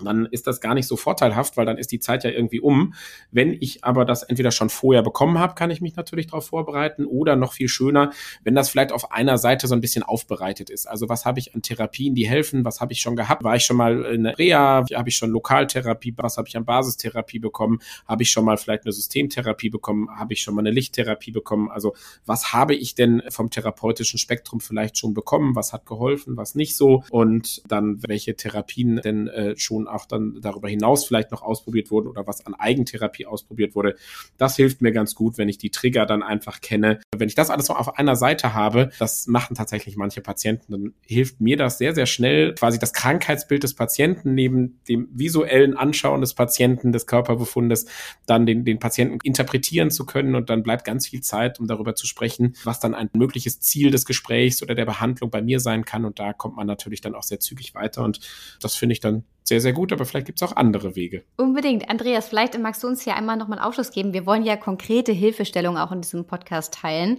S2: dann ist das gar nicht so vorteilhaft, weil dann ist die Zeit ja irgendwie um. Wenn ich aber das entweder schon vorher bekommen habe, kann ich mich natürlich darauf vorbereiten oder noch viel schöner, wenn das vielleicht auf einer Seite so ein bisschen aufbereitet ist. Also was habe ich an Therapien, die helfen? Was habe ich schon gehabt? War ich schon mal in der Reha? Habe ich schon Lokaltherapie? Was habe ich an Basistherapie bekommen? Habe ich schon mal vielleicht eine Systemtherapie bekommen? Habe ich schon mal eine Lichttherapie bekommen? Also was habe ich denn vom therapeutischen Spektrum vielleicht schon bekommen? Was hat geholfen? Was nicht so? Und dann welche Therapien denn äh, schon schon auch dann darüber hinaus vielleicht noch ausprobiert wurden oder was an Eigentherapie ausprobiert wurde. Das hilft mir ganz gut, wenn ich die Trigger dann einfach kenne. Wenn ich das alles noch auf einer Seite habe, das machen tatsächlich manche Patienten, dann hilft mir das sehr, sehr schnell, quasi das Krankheitsbild des Patienten neben dem visuellen Anschauen des Patienten, des Körperbefundes, dann den, den Patienten interpretieren zu können und dann bleibt ganz viel Zeit, um darüber zu sprechen, was dann ein mögliches Ziel des Gesprächs oder der Behandlung bei mir sein kann. Und da kommt man natürlich dann auch sehr zügig weiter. Und das finde ich dann sehr, sehr gut, aber vielleicht gibt es auch andere Wege.
S1: Unbedingt. Andreas, vielleicht magst du uns hier einmal nochmal einen Aufschluss geben. Wir wollen ja konkrete Hilfestellungen auch in diesem Podcast teilen.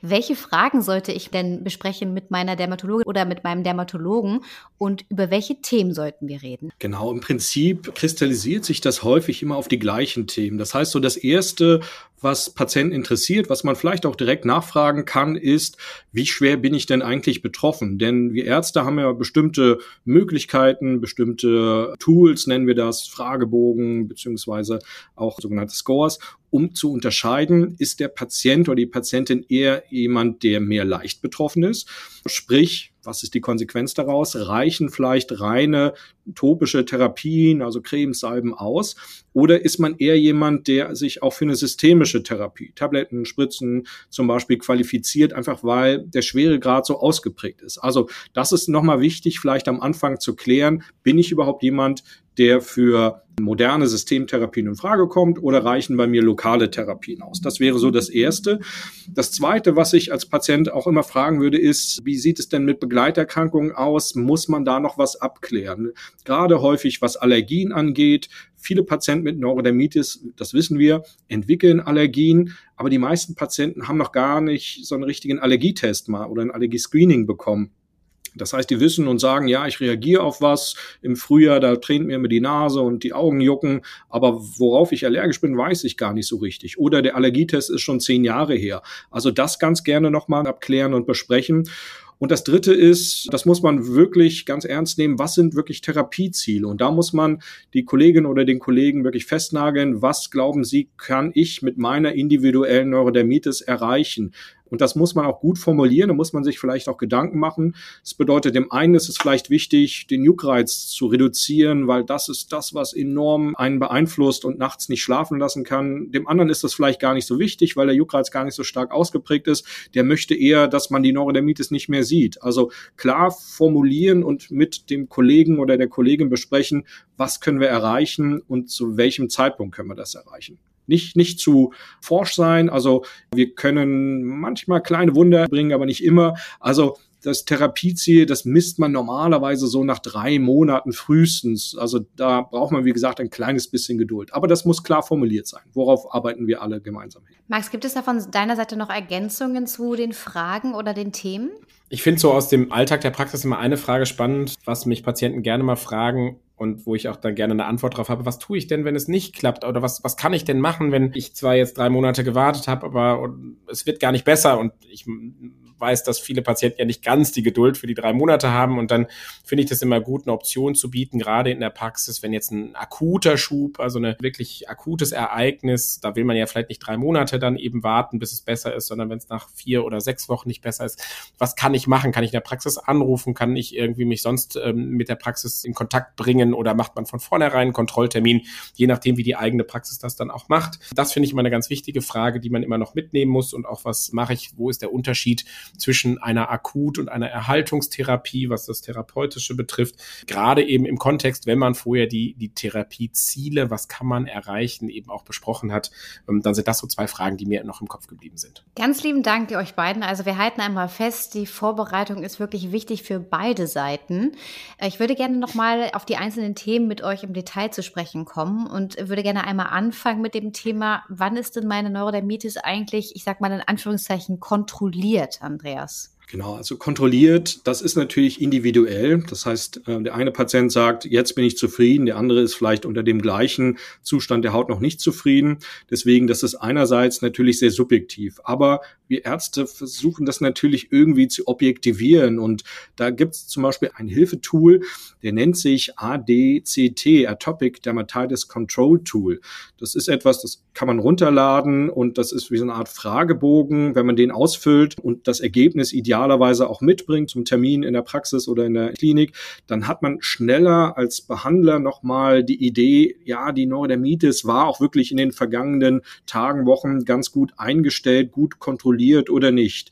S1: Welche Fragen sollte ich denn besprechen mit meiner Dermatologin oder mit meinem Dermatologen und über welche Themen sollten wir reden?
S3: Genau, im Prinzip kristallisiert sich das häufig immer auf die gleichen Themen. Das heißt, so das erste, was Patienten interessiert, was man vielleicht auch direkt nachfragen kann, ist, wie schwer bin ich denn eigentlich betroffen? Denn wir Ärzte haben ja bestimmte Möglichkeiten, bestimmte Tools, nennen wir das, Fragebogen, beziehungsweise auch sogenannte Scores, um zu unterscheiden, ist der Patient oder die Patientin eher jemand, der mehr leicht betroffen ist. Sprich, was ist die Konsequenz daraus? Reichen vielleicht reine topische Therapien, also Cremes, Salben aus? Oder ist man eher jemand, der sich auch für eine systemische Therapie, Tabletten, Spritzen zum Beispiel qualifiziert, einfach weil der Schweregrad so ausgeprägt ist? Also das ist nochmal wichtig, vielleicht am Anfang zu klären, bin ich überhaupt jemand, der für moderne Systemtherapien in Frage kommt oder reichen bei mir lokale Therapien aus? Das wäre so das Erste. Das Zweite, was ich als Patient auch immer fragen würde, ist, wie sieht es denn mit Begleiterkrankungen aus? Muss man da noch was abklären? Gerade häufig, was Allergien angeht. Viele Patienten mit Neurodermitis, das wissen wir, entwickeln Allergien, aber die meisten Patienten haben noch gar nicht so einen richtigen Allergietest mal oder ein Allergiescreening bekommen. Das heißt, die wissen und sagen, ja, ich reagiere auf was im Frühjahr, da tränt mir immer die Nase und die Augen jucken, aber worauf ich allergisch bin, weiß ich gar nicht so richtig. Oder der Allergietest ist schon zehn Jahre her. Also das ganz gerne nochmal abklären und besprechen. Und das Dritte ist, das muss man wirklich ganz ernst nehmen, was sind wirklich Therapieziele? Und da muss man die Kollegin oder den Kollegen wirklich festnageln, was glauben Sie, kann ich mit meiner individuellen Neurodermitis erreichen? Und das muss man auch gut formulieren, da muss man sich vielleicht auch Gedanken machen. Das bedeutet, dem einen ist es vielleicht wichtig, den Juckreiz zu reduzieren, weil das ist das, was enorm einen beeinflusst und nachts nicht schlafen lassen kann. Dem anderen ist das vielleicht gar nicht so wichtig, weil der Juckreiz gar nicht so stark ausgeprägt ist. Der möchte eher, dass man die Neurodermitis nicht mehr sieht. Also klar formulieren und mit dem Kollegen oder der Kollegin besprechen, was können wir erreichen und zu welchem Zeitpunkt können wir das erreichen nicht, nicht zu forsch sein. Also wir können manchmal kleine Wunder bringen, aber nicht immer. Also das Therapieziel, das misst man normalerweise so nach drei Monaten frühestens. Also da braucht man, wie gesagt, ein kleines bisschen Geduld. Aber das muss klar formuliert sein. Worauf arbeiten wir alle gemeinsam hin?
S1: Max, gibt es da von deiner Seite noch Ergänzungen zu den Fragen oder den Themen?
S2: Ich finde so aus dem Alltag der Praxis immer eine Frage spannend, was mich Patienten gerne mal fragen und wo ich auch dann gerne eine Antwort drauf habe. Was tue ich denn, wenn es nicht klappt? Oder was, was kann ich denn machen, wenn ich zwar jetzt drei Monate gewartet habe, aber es wird gar nicht besser und ich weiß, dass viele Patienten ja nicht ganz die Geduld für die drei Monate haben. Und dann finde ich das immer gut, eine Option zu bieten, gerade in der Praxis, wenn jetzt ein akuter Schub, also ein wirklich akutes Ereignis, da will man ja vielleicht nicht drei Monate dann eben warten, bis es besser ist, sondern wenn es nach vier oder sechs Wochen nicht besser ist, was kann ich machen? Kann ich in der Praxis anrufen? Kann ich irgendwie mich sonst ähm, mit der Praxis in Kontakt bringen? Bringen oder macht man von vornherein einen Kontrolltermin, je nachdem, wie die eigene Praxis das dann auch macht. Das finde ich immer eine ganz wichtige Frage, die man immer noch mitnehmen muss und auch was mache ich, wo ist der Unterschied zwischen einer Akut- und einer Erhaltungstherapie, was das Therapeutische betrifft. Gerade eben im Kontext, wenn man vorher die, die Therapieziele, was kann man erreichen, eben auch besprochen hat, ähm, dann sind das so zwei Fragen, die mir noch im Kopf geblieben sind.
S1: Ganz lieben Dank euch beiden. Also wir halten einmal fest, die Vorbereitung ist wirklich wichtig für beide Seiten. Äh, ich würde gerne nochmal auf die einzelnen Themen mit euch im Detail zu sprechen kommen und würde gerne einmal anfangen mit dem Thema, wann ist denn meine Neurodermitis eigentlich, ich sag mal in Anführungszeichen, kontrolliert, Andreas?
S3: Genau, also kontrolliert, das ist natürlich individuell. Das heißt, äh, der eine Patient sagt, jetzt bin ich zufrieden, der andere ist vielleicht unter dem gleichen Zustand der Haut noch nicht zufrieden. Deswegen, das ist einerseits natürlich sehr subjektiv. Aber wir Ärzte versuchen das natürlich irgendwie zu objektivieren. Und da gibt es zum Beispiel ein Hilfetool, der nennt sich ADCT, Atopic Dermatitis Control Tool. Das ist etwas, das kann man runterladen und das ist wie so eine Art Fragebogen, wenn man den ausfüllt und das Ergebnis idealerweise auch mitbringt zum Termin in der Praxis oder in der Klinik, dann hat man schneller als Behandler nochmal die Idee, ja, die Neurodermitis war auch wirklich in den vergangenen Tagen, Wochen ganz gut eingestellt, gut kontrolliert oder nicht.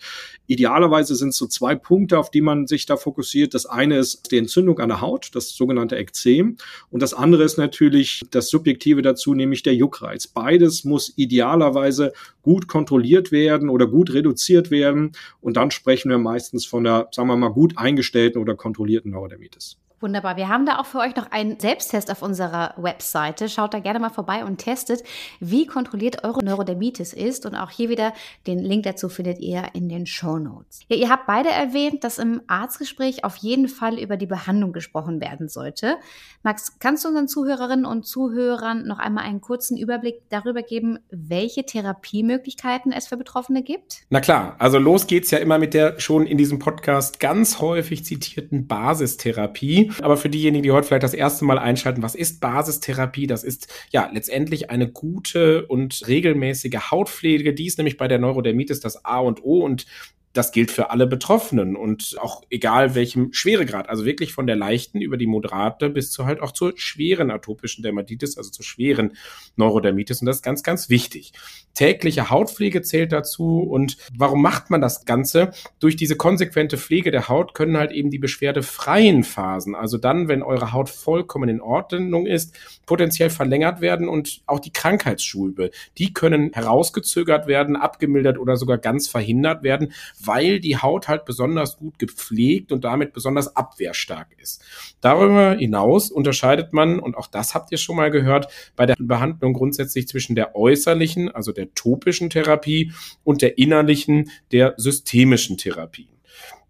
S3: Idealerweise sind es so zwei Punkte, auf die man sich da fokussiert. Das eine ist die Entzündung an der Haut, das sogenannte Ekzem. Und das andere ist natürlich das Subjektive dazu, nämlich der Juckreiz. Beides muss idealerweise gut kontrolliert werden oder gut reduziert werden. Und dann sprechen wir meistens von der, sagen wir mal, gut eingestellten oder kontrollierten Neurodermitis.
S1: Wunderbar. Wir haben da auch für euch noch einen Selbsttest auf unserer Webseite. Schaut da gerne mal vorbei und testet, wie kontrolliert eure Neurodermitis ist. Und auch hier wieder den Link dazu findet ihr in den Show Notes. Ja, ihr habt beide erwähnt, dass im Arztgespräch auf jeden Fall über die Behandlung gesprochen werden sollte. Max, kannst du unseren Zuhörerinnen und Zuhörern noch einmal einen kurzen Überblick darüber geben, welche Therapiemöglichkeiten es für Betroffene gibt?
S2: Na klar, also los geht's ja immer mit der schon in diesem Podcast ganz häufig zitierten Basistherapie. Aber für diejenigen, die heute vielleicht das erste Mal einschalten, was ist Basistherapie? Das ist ja letztendlich eine gute und regelmäßige Hautpflege. Die ist nämlich bei der Neurodermitis das A und O und das gilt für alle Betroffenen und auch egal welchem Schweregrad, also wirklich von der leichten über die moderate bis zu halt auch zur schweren atopischen Dermatitis, also zur schweren Neurodermitis und das ist ganz, ganz wichtig. Tägliche Hautpflege zählt dazu und warum macht man das Ganze? Durch diese konsequente Pflege der Haut können halt eben die beschwerdefreien Phasen, also dann, wenn eure Haut vollkommen in Ordnung ist, potenziell verlängert werden und auch die Krankheitsschulbe, die können herausgezögert werden, abgemildert oder sogar ganz verhindert werden, weil die Haut halt besonders gut gepflegt und damit besonders abwehrstark ist. Darüber hinaus unterscheidet man, und auch das habt ihr schon mal gehört, bei der Behandlung grundsätzlich zwischen der äußerlichen, also der topischen Therapie und der innerlichen, der systemischen Therapie.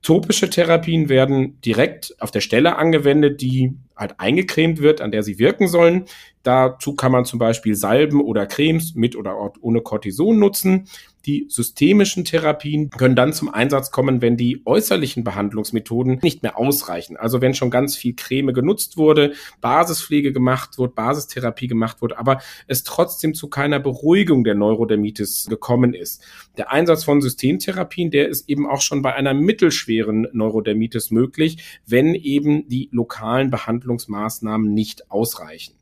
S2: Topische Therapien werden direkt auf der Stelle angewendet, die halt eingecremt wird, an der sie wirken sollen. Dazu kann man zum Beispiel Salben oder Cremes mit oder ohne Cortison nutzen. Die systemischen Therapien können dann zum Einsatz kommen, wenn die äußerlichen Behandlungsmethoden nicht mehr ausreichen. Also wenn schon ganz viel Creme genutzt wurde, Basispflege gemacht wurde, Basistherapie gemacht wurde, aber es trotzdem zu keiner Beruhigung der Neurodermitis gekommen ist. Der Einsatz von Systemtherapien, der ist eben auch schon bei einer mittelschweren Neurodermitis möglich, wenn eben die lokalen Behandlungsmaßnahmen nicht ausreichen.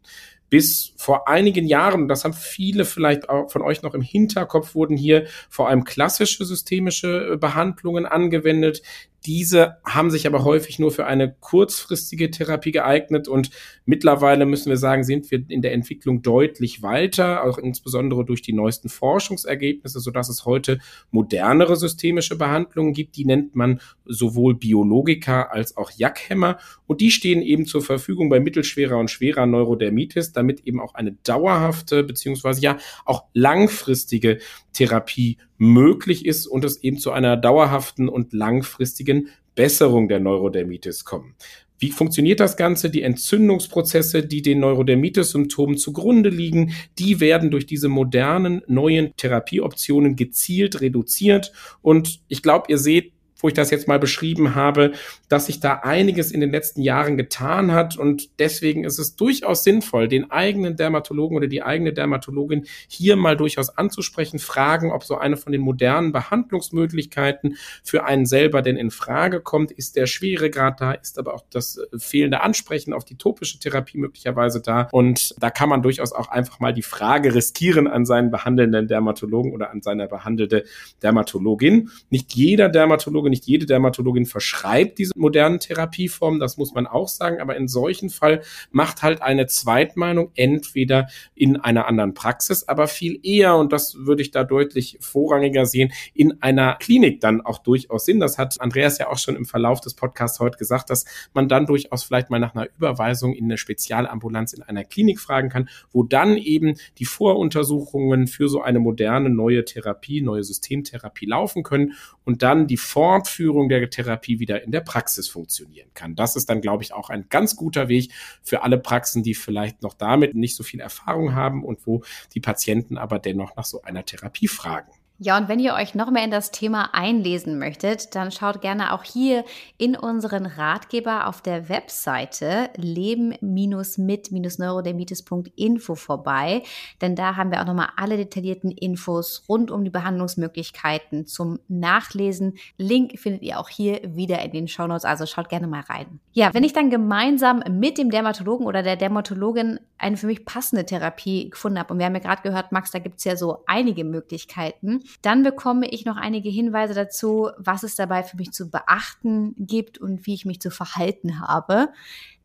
S2: Bis vor einigen Jahren, das haben viele vielleicht auch von euch noch im Hinterkopf, wurden hier vor allem klassische systemische äh, Behandlungen angewendet, diese haben sich aber häufig nur für eine kurzfristige Therapie geeignet und mittlerweile müssen wir sagen, sind wir in der Entwicklung deutlich weiter, auch insbesondere durch die neuesten Forschungsergebnisse, sodass es heute modernere systemische Behandlungen gibt. Die nennt man sowohl Biologika als auch Jackhämmer und die stehen eben zur Verfügung bei mittelschwerer und schwerer Neurodermitis, damit eben auch eine dauerhafte beziehungsweise ja auch langfristige Therapie möglich ist und es eben zu einer dauerhaften und langfristigen Besserung der Neurodermitis kommt. Wie funktioniert das Ganze? Die Entzündungsprozesse, die den Neurodermitis-Symptomen zugrunde liegen, die werden durch diese modernen neuen Therapieoptionen gezielt reduziert. Und ich glaube, ihr seht, wo ich das jetzt mal beschrieben habe, dass sich da einiges in den letzten Jahren getan hat und deswegen ist es durchaus sinnvoll, den eigenen Dermatologen oder die eigene Dermatologin hier mal durchaus anzusprechen, fragen, ob so eine von den modernen Behandlungsmöglichkeiten für einen selber denn in Frage kommt. Ist der Schweregrad da? Ist aber auch das fehlende Ansprechen auf die topische Therapie möglicherweise da? Und da kann man durchaus auch einfach mal die Frage riskieren an seinen behandelnden Dermatologen oder an seine behandelte Dermatologin. Nicht jeder Dermatologe, nicht jede Dermatologin verschreibt diese modernen Therapieformen, das muss man auch sagen, aber in solchen Fall macht halt eine Zweitmeinung entweder in einer anderen Praxis, aber viel eher, und das würde ich da deutlich vorrangiger sehen, in einer Klinik dann auch durchaus Sinn. Das hat Andreas ja auch schon im Verlauf des Podcasts heute gesagt, dass man dann durchaus vielleicht mal nach einer Überweisung in eine Spezialambulanz in einer Klinik fragen kann, wo dann eben die Voruntersuchungen für so eine moderne neue Therapie, neue Systemtherapie laufen können und dann die Fortführung der Therapie wieder in der Praxis funktionieren kann. Das ist dann, glaube ich, auch ein ganz guter Weg für alle Praxen, die vielleicht noch damit nicht so viel Erfahrung haben und wo die Patienten aber dennoch nach so einer Therapie fragen.
S1: Ja, und wenn ihr euch noch mehr in das Thema einlesen möchtet, dann schaut gerne auch hier in unseren Ratgeber auf der Webseite leben-mit-neurodermitis.info vorbei, denn da haben wir auch nochmal alle detaillierten Infos rund um die Behandlungsmöglichkeiten zum Nachlesen. Link findet ihr auch hier wieder in den Shownotes, also schaut gerne mal rein. Ja, wenn ich dann gemeinsam mit dem Dermatologen oder der Dermatologin eine für mich passende Therapie gefunden habe, und wir haben ja gerade gehört, Max, da gibt's ja so einige Möglichkeiten, dann bekomme ich noch einige Hinweise dazu, was es dabei für mich zu beachten gibt und wie ich mich zu verhalten habe.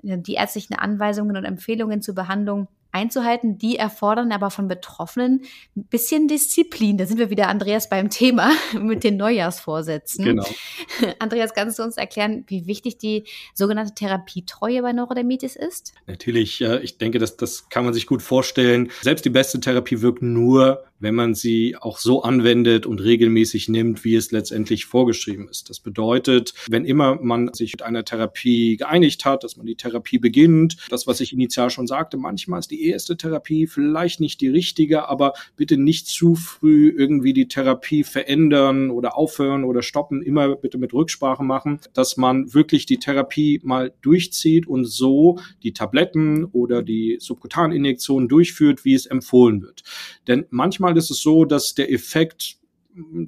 S1: Die ärztlichen Anweisungen und Empfehlungen zur Behandlung einzuhalten. Die erfordern aber von Betroffenen ein bisschen Disziplin. Da sind wir wieder, Andreas, beim Thema mit den Neujahrsvorsätzen. Genau. Andreas, kannst du uns erklären, wie wichtig die sogenannte Therapietreue bei Neurodermitis ist?
S3: Natürlich. Ich denke, das, das kann man sich gut vorstellen. Selbst die beste Therapie wirkt nur, wenn man sie auch so anwendet und regelmäßig nimmt, wie es letztendlich vorgeschrieben ist. Das bedeutet, wenn immer man sich mit einer Therapie geeinigt hat, dass man die Therapie beginnt, das, was ich initial schon sagte, manchmal ist die erste Therapie vielleicht nicht die richtige, aber bitte nicht zu früh irgendwie die Therapie verändern oder aufhören oder stoppen. Immer bitte mit Rücksprache machen, dass man wirklich die Therapie mal durchzieht und so die Tabletten oder die Subkutaninjektionen durchführt, wie es empfohlen wird. Denn manchmal ist es so, dass der Effekt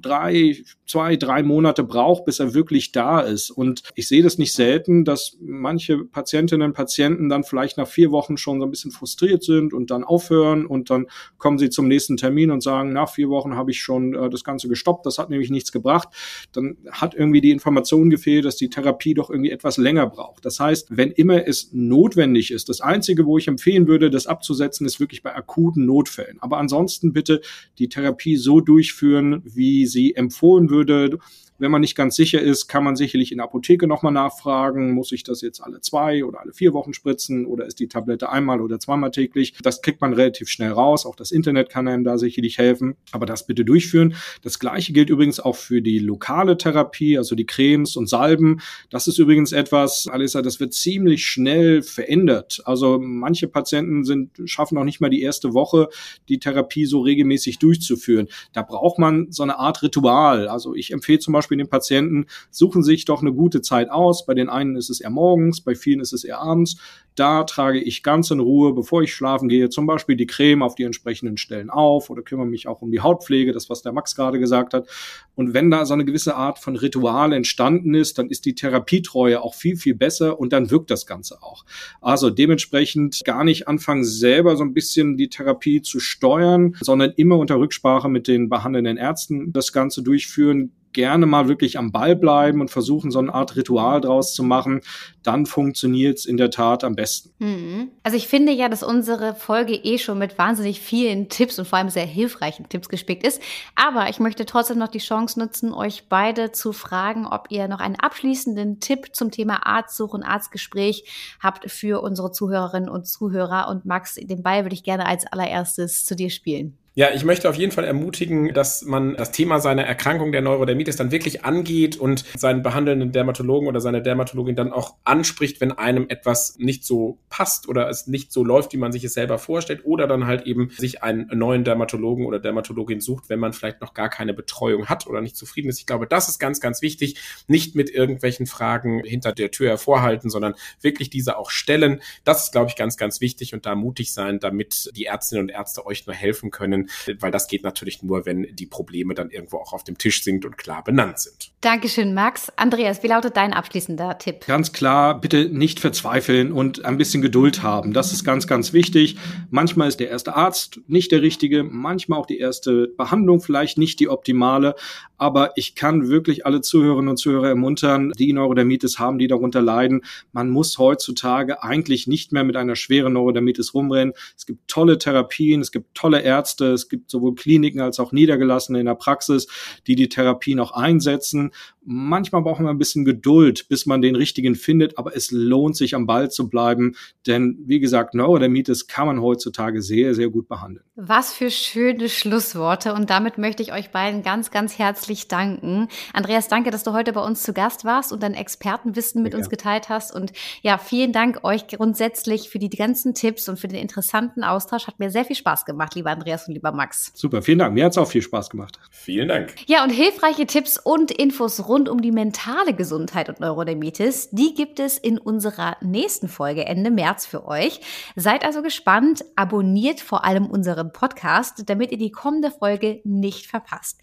S3: drei, zwei, drei Monate braucht, bis er wirklich da ist. Und ich sehe das nicht selten, dass manche Patientinnen und Patienten dann vielleicht nach vier Wochen schon so ein bisschen frustriert sind und dann aufhören und dann kommen sie zum nächsten Termin und sagen, nach vier Wochen habe ich schon äh, das Ganze gestoppt, das hat nämlich nichts gebracht. Dann hat irgendwie die Information gefehlt, dass die Therapie doch irgendwie etwas länger braucht. Das heißt, wenn immer es notwendig ist, das Einzige, wo ich empfehlen würde, das abzusetzen, ist wirklich bei akuten Notfällen. Aber ansonsten bitte die Therapie so durchführen, wie sie empfohlen würde. Wenn man nicht ganz sicher ist, kann man sicherlich in der Apotheke nochmal nachfragen, muss ich das jetzt alle zwei oder alle vier Wochen spritzen oder ist die Tablette einmal oder zweimal täglich? Das kriegt man relativ schnell raus. Auch das Internet kann einem da sicherlich helfen. Aber das bitte durchführen. Das gleiche gilt übrigens auch für die lokale Therapie, also die Cremes und Salben. Das ist übrigens etwas, Alissa, das wird ziemlich schnell verändert. Also manche Patienten sind, schaffen noch nicht mal die erste Woche, die Therapie so regelmäßig durchzuführen. Da braucht man so eine Art Ritual. Also ich empfehle zum Beispiel Beispiel den Patienten, suchen sich doch eine gute Zeit aus. Bei den einen ist es eher morgens, bei vielen ist es eher abends. Da trage ich ganz in Ruhe, bevor ich schlafen gehe, zum Beispiel die Creme auf die entsprechenden Stellen auf oder kümmere mich auch um die Hautpflege, das was der Max gerade gesagt hat. Und wenn da so eine gewisse Art von Ritual entstanden ist, dann ist die Therapietreue auch viel, viel besser und dann wirkt das Ganze auch. Also dementsprechend gar nicht anfangen, selber so ein bisschen die Therapie zu steuern, sondern immer unter Rücksprache mit den behandelnden Ärzten das Ganze durchführen gerne mal wirklich am Ball bleiben und versuchen, so eine Art Ritual draus zu machen, dann funktioniert es in der Tat am besten.
S1: Mhm. Also ich finde ja, dass unsere Folge eh schon mit wahnsinnig vielen Tipps und vor allem sehr hilfreichen Tipps gespickt ist. Aber ich möchte trotzdem noch die Chance nutzen, euch beide zu fragen, ob ihr noch einen abschließenden Tipp zum Thema Arztsuche und Arztgespräch habt für unsere Zuhörerinnen und Zuhörer. Und Max, den Ball würde ich gerne als allererstes zu dir spielen.
S2: Ja, ich möchte auf jeden Fall ermutigen, dass man das Thema seiner Erkrankung der Neurodermitis dann wirklich angeht und seinen behandelnden Dermatologen oder seine Dermatologin dann auch anspricht, wenn einem etwas nicht so passt oder es nicht so läuft, wie man sich es selber vorstellt oder dann halt eben sich einen neuen Dermatologen oder Dermatologin sucht, wenn man vielleicht noch gar keine Betreuung hat oder nicht zufrieden ist. Ich glaube, das ist ganz, ganz wichtig. Nicht mit irgendwelchen Fragen hinter der Tür hervorhalten, sondern wirklich diese auch stellen. Das ist, glaube ich, ganz, ganz wichtig und da mutig sein, damit die Ärztinnen und Ärzte euch nur helfen können, weil das geht natürlich nur, wenn die Probleme dann irgendwo auch auf dem Tisch sind und klar benannt sind.
S1: Dankeschön, Max. Andreas, wie lautet dein abschließender Tipp?
S3: Ganz klar, bitte nicht verzweifeln und ein bisschen Geduld haben. Das ist ganz, ganz wichtig. Manchmal ist der erste Arzt nicht der richtige, manchmal auch die erste Behandlung vielleicht nicht die optimale, aber ich kann wirklich alle Zuhörerinnen und Zuhörer ermuntern, die Neurodermitis haben, die darunter leiden. Man muss heutzutage eigentlich nicht mehr mit einer schweren Neurodermitis rumrennen. Es gibt tolle Therapien, es gibt tolle Ärzte, es gibt sowohl Kliniken als auch Niedergelassene in der Praxis, die die Therapien auch einsetzen. Manchmal braucht man ein bisschen Geduld, bis man den richtigen findet, aber es lohnt sich am Ball zu bleiben, denn wie gesagt, Neurodermitis kann man heutzutage sehr, sehr gut behandeln.
S1: Was für schöne Schlussworte und damit möchte ich euch beiden ganz, ganz herzlich danken. Andreas, danke, dass du heute bei uns zu Gast warst und dein Expertenwissen mit ja. uns geteilt hast und ja, vielen Dank euch grundsätzlich für die ganzen Tipps und für den interessanten Austausch. Hat mir sehr viel Spaß gemacht, lieber Andreas und lieber Max.
S3: Super, vielen Dank. Mir hat es auch viel Spaß gemacht.
S2: Vielen Dank.
S1: Ja, und hilfreiche Tipps und Infos rund rund um die mentale Gesundheit und Neurodermitis, die gibt es in unserer nächsten Folge Ende März für euch. Seid also gespannt, abonniert vor allem unseren Podcast, damit ihr die kommende Folge nicht verpasst.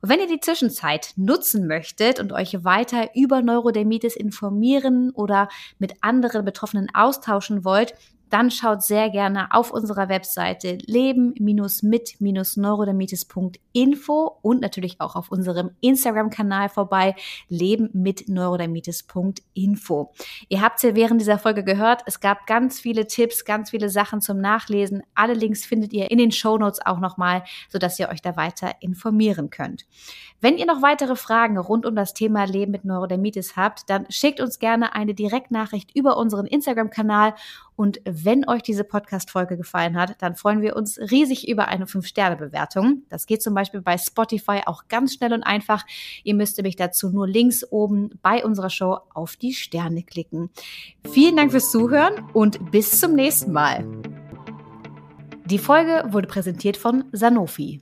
S1: Und wenn ihr die Zwischenzeit nutzen möchtet und euch weiter über Neurodermitis informieren oder mit anderen Betroffenen austauschen wollt, dann schaut sehr gerne auf unserer Webseite leben-mit-neurodermitis.info und natürlich auch auf unserem Instagram-Kanal vorbei, leben-mit-neurodermitis.info. Ihr habt es ja während dieser Folge gehört, es gab ganz viele Tipps, ganz viele Sachen zum Nachlesen. Alle Links findet ihr in den Show Notes auch nochmal, sodass ihr euch da weiter informieren könnt. Wenn ihr noch weitere Fragen rund um das Thema Leben mit Neurodermitis habt, dann schickt uns gerne eine Direktnachricht über unseren Instagram-Kanal und wenn euch diese Podcast-Folge gefallen hat, dann freuen wir uns riesig über eine 5-Sterne-Bewertung. Das geht zum Beispiel bei Spotify auch ganz schnell und einfach. Ihr müsst nämlich dazu nur links oben bei unserer Show auf die Sterne klicken. Vielen Dank fürs Zuhören und bis zum nächsten Mal. Die Folge wurde präsentiert von Sanofi.